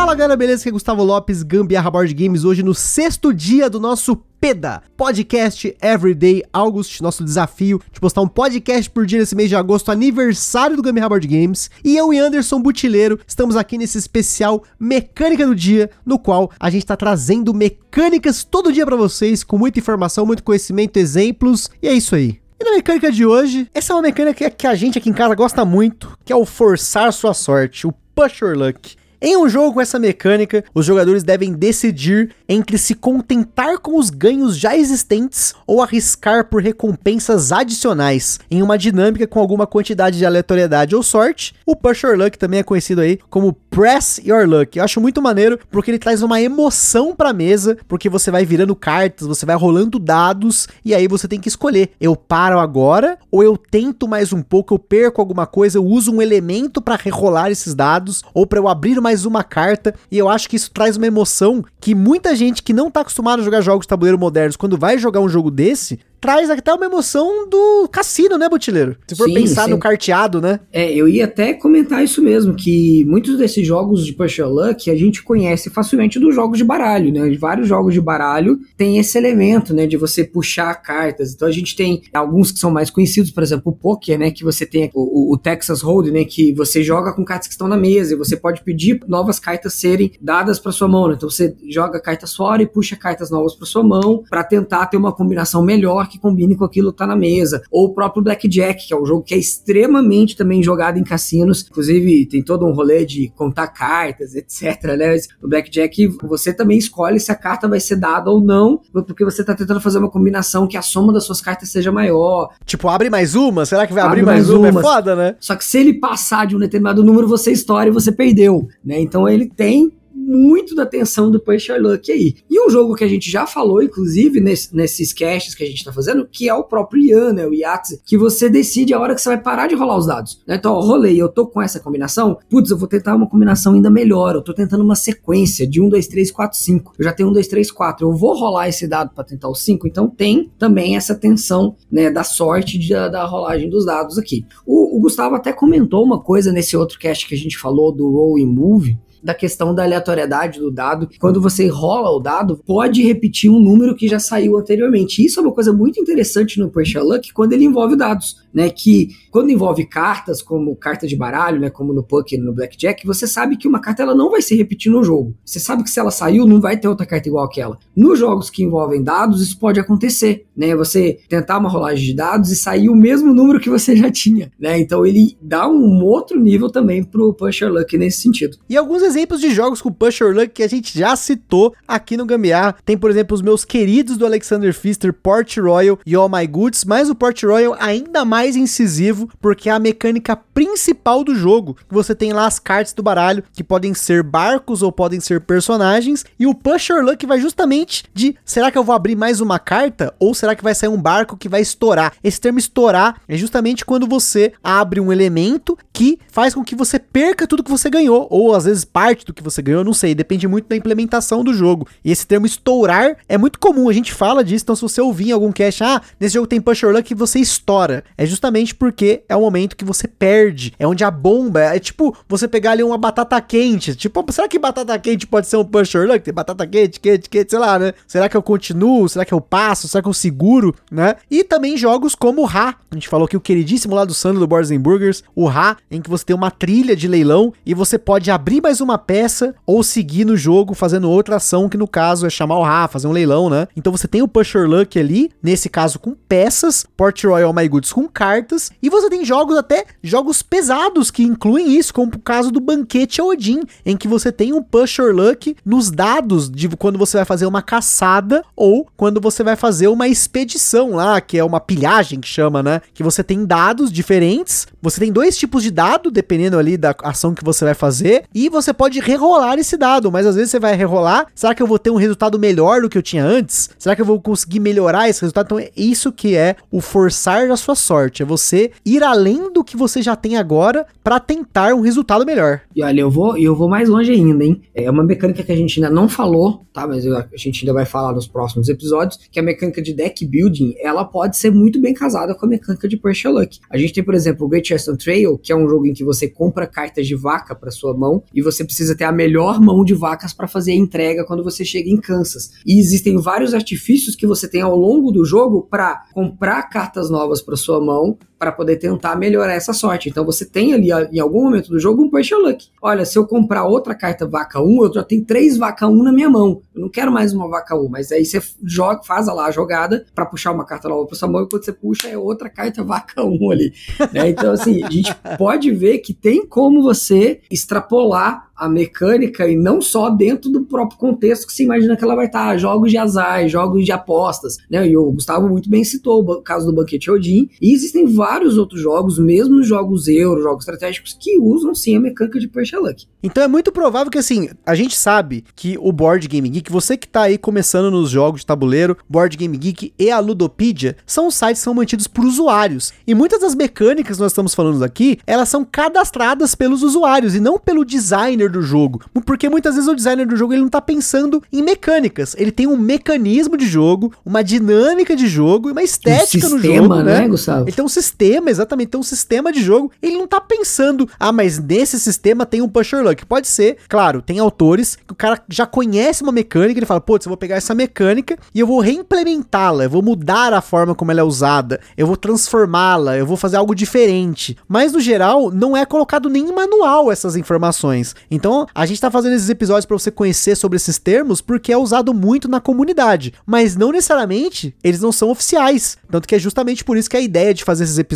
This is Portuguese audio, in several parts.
Fala galera, beleza? Aqui é Gustavo Lopes, Gambiarra Board Games, hoje no sexto dia do nosso PEDA, Podcast Everyday August, nosso desafio de postar um podcast por dia nesse mês de agosto, aniversário do Gambiarra Board Games. E eu e Anderson Butileiro estamos aqui nesse especial Mecânica do Dia, no qual a gente tá trazendo mecânicas todo dia para vocês, com muita informação, muito conhecimento, exemplos, e é isso aí. E na mecânica de hoje, essa é uma mecânica que a gente aqui em casa gosta muito, que é o forçar sua sorte, o push your luck. Em um jogo com essa mecânica, os jogadores devem decidir entre se contentar com os ganhos já existentes ou arriscar por recompensas adicionais em uma dinâmica com alguma quantidade de aleatoriedade ou sorte. O Push Your Luck também é conhecido aí como Press Your Luck. Eu acho muito maneiro porque ele traz uma emoção pra mesa, porque você vai virando cartas, você vai rolando dados e aí você tem que escolher: eu paro agora ou eu tento mais um pouco, eu perco alguma coisa, eu uso um elemento para rerolar esses dados ou para eu abrir uma mais uma carta, e eu acho que isso traz uma emoção que muita gente que não tá acostumada a jogar jogos de tabuleiro modernos, quando vai jogar um jogo desse, traz até uma emoção do cassino, né, Botileiro? Se for sim, pensar sim. no carteado, né? É, eu ia até comentar isso mesmo, que muitos desses jogos de Push Luck a gente conhece facilmente dos jogos de baralho, né? Vários jogos de baralho tem esse elemento, né, de você puxar cartas. Então a gente tem alguns que são mais conhecidos, por exemplo, o poker, né, que você tem o, o Texas Hold, né, que você joga com cartas que estão na mesa e você pode pedir novas cartas serem dadas para sua mão, né? Então você joga cartas fora e puxa cartas novas para sua mão para tentar ter uma combinação melhor que combine com aquilo que tá na mesa. Ou o próprio Blackjack, que é um jogo que é extremamente também jogado em cassinos. Inclusive, tem todo um rolê de contar cartas, etc. Né? O Blackjack, você também escolhe se a carta vai ser dada ou não, porque você tá tentando fazer uma combinação que a soma das suas cartas seja maior. Tipo, abre mais uma? Será que vai abre abrir mais, mais uma? É foda, né? Só que se ele passar de um determinado número, você estoura e você perdeu, né? Então ele tem muito da atenção do Push Your Luck aí. E um jogo que a gente já falou, inclusive, nesse, nesses casts que a gente tá fazendo, que é o próprio Ian, né, o Yahtzee, que você decide a hora que você vai parar de rolar os dados. Né? Então, ó, rolei, eu tô com essa combinação, putz, eu vou tentar uma combinação ainda melhor, eu tô tentando uma sequência de 1, 2, 3, 4, 5. Eu já tenho 1, 2, 3, 4, eu vou rolar esse dado para tentar o 5, então tem também essa tensão, né, da sorte de, da rolagem dos dados aqui. O, o Gustavo até comentou uma coisa nesse outro cast que a gente falou do Roll and Move, da questão da aleatoriedade do dado. Quando você rola o dado, pode repetir um número que já saiu anteriormente. Isso é uma coisa muito interessante no Push Luck quando ele envolve dados, né? Que quando envolve cartas, como carta de baralho, né? Como no poker, no blackjack, você sabe que uma carta ela não vai se repetir no jogo. Você sabe que se ela saiu, não vai ter outra carta igual aquela. Nos jogos que envolvem dados, isso pode acontecer, né? Você tentar uma rolagem de dados e sair o mesmo número que você já tinha, né? Então ele dá um outro nível também pro Push Luck nesse sentido. E alguns exemplos de jogos com Push Luck que a gente já citou aqui no Gambiar. Tem, por exemplo, os meus queridos do Alexander Pfister, Port Royal e All My Goods, mas o Port Royal ainda mais incisivo, porque é a mecânica principal do jogo. Você tem lá as cartas do baralho, que podem ser barcos ou podem ser personagens, e o Push Luck vai justamente de, será que eu vou abrir mais uma carta? Ou será que vai sair um barco que vai estourar? Esse termo estourar é justamente quando você abre um elemento que faz com que você perca tudo que você ganhou, ou às vezes parte do que você ganhou, não sei, depende muito da implementação do jogo. E esse termo estourar é muito comum, a gente fala disso, então se você ouvir em algum cast, ah, nesse jogo tem push or luck, você estoura. É justamente porque é o momento que você perde, é onde a bomba, é tipo você pegar ali uma batata quente, tipo, será que batata quente pode ser um push or luck? Tem batata quente, quente, quente, sei lá, né? Será que eu continuo? Será que eu passo? Será que eu seguro, né? E também jogos como Ra, a gente falou que o queridíssimo lá do Sandro do Boards Burgers, o Ra, em que você tem uma trilha de leilão e você pode abrir mais uma peça ou seguir no jogo fazendo outra ação, que no caso é chamar o Ra, fazer um leilão, né? Então você tem o Push Your Luck ali, nesse caso com peças, Port Royal My Goods com cartas, e você tem jogos até jogos pesados que incluem isso, como o caso do Banquete Odin, em que você tem um Push Your Luck nos dados de quando você vai fazer uma caçada ou quando você vai fazer uma expedição lá, que é uma pilhagem que chama, né? Que você tem dados diferentes, você tem dois tipos de dado, dependendo ali da ação que você vai fazer, e você pode rerolar esse dado, mas às vezes você vai rerolar, será que eu vou ter um resultado melhor do que eu tinha antes? Será que eu vou conseguir melhorar esse resultado? Então é isso que é o forçar a sua sorte, é você ir além do que você já tem agora para tentar um resultado melhor. E olha, eu vou, eu vou mais longe ainda, hein? É uma mecânica que a gente ainda não falou, tá? Mas a gente ainda vai falar nos próximos episódios, que a mecânica de deck building, ela pode ser muito bem casada com a mecânica de Push Luck. A gente tem, por exemplo, o Great Western Trail, que é um jogo em que você compra cartas de vaca para sua mão e você precisa ter a melhor mão de vacas para fazer a entrega quando você chega em Kansas. E existem vários artifícios que você tem ao longo do jogo para comprar cartas novas para sua mão, para poder tentar melhorar essa sorte. Então você tem ali em algum momento do jogo um push luck. Olha, se eu comprar outra carta vaca 1, eu já tenho três vaca 1 na minha mão. Eu não quero mais uma vaca 1, mas aí você joga, faz lá a jogada para puxar uma carta nova para sua mão e quando você puxa é outra carta vaca 1 ali. Né? Então assim, a gente pode ver que tem como você extrapolar a mecânica e não só dentro do próprio contexto que se imagina que ela vai estar, jogos de azar, jogos de apostas, né? E o Gustavo muito bem citou o caso do Banquete Odin, e existem vários outros jogos, mesmo jogos euro, jogos estratégicos, que usam sim a mecânica de Push Luck. Então é muito provável que assim, a gente sabe que o Board Game Geek, você que tá aí começando nos jogos de tabuleiro, Board Game Geek e a Ludopedia, são sites que são mantidos por usuários. E muitas das mecânicas que nós estamos falando aqui, elas são cadastradas pelos usuários e não pelo designer do jogo. Porque muitas vezes o designer do jogo ele não tá pensando em mecânicas. Ele tem um mecanismo de jogo, uma dinâmica de jogo e uma estética um sistema, no jogo, né, né, Gustavo? Ele tem um sistema, exatamente, tem um sistema de jogo. Ele não tá pensando, ah, mas nesse sistema tem um pusher luck. Pode ser, claro, tem autores que o cara já conhece uma mecânica, ele fala, putz, eu vou pegar essa mecânica e eu vou reimplementá-la, eu vou mudar a forma como ela é usada, eu vou transformá-la, eu vou fazer algo diferente. Mas no geral, não é colocado nem em manual essas informações. Então, a gente tá fazendo esses episódios para você conhecer sobre esses termos porque é usado muito na comunidade, mas não necessariamente eles não são oficiais. Tanto que é justamente por isso que a ideia de fazer esses episódios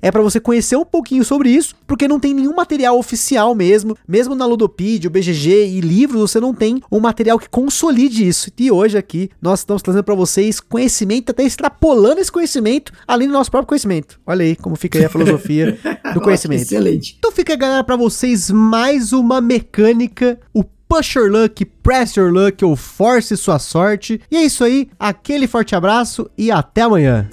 é para você conhecer um pouquinho sobre isso, porque não tem nenhum material oficial mesmo, mesmo na Ludopedia, o BGG e livros, você não tem um material que consolide isso. E hoje aqui nós estamos trazendo para vocês conhecimento, até extrapolando esse conhecimento, além do nosso próprio conhecimento. Olha aí como fica aí a filosofia do conhecimento. Excelente. Então fica, galera, para vocês mais uma mecânica, o Push Your Luck, Press Your Luck ou Force Sua Sorte. E é isso aí, aquele forte abraço e até amanhã.